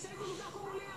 segundo lugar com o Leão.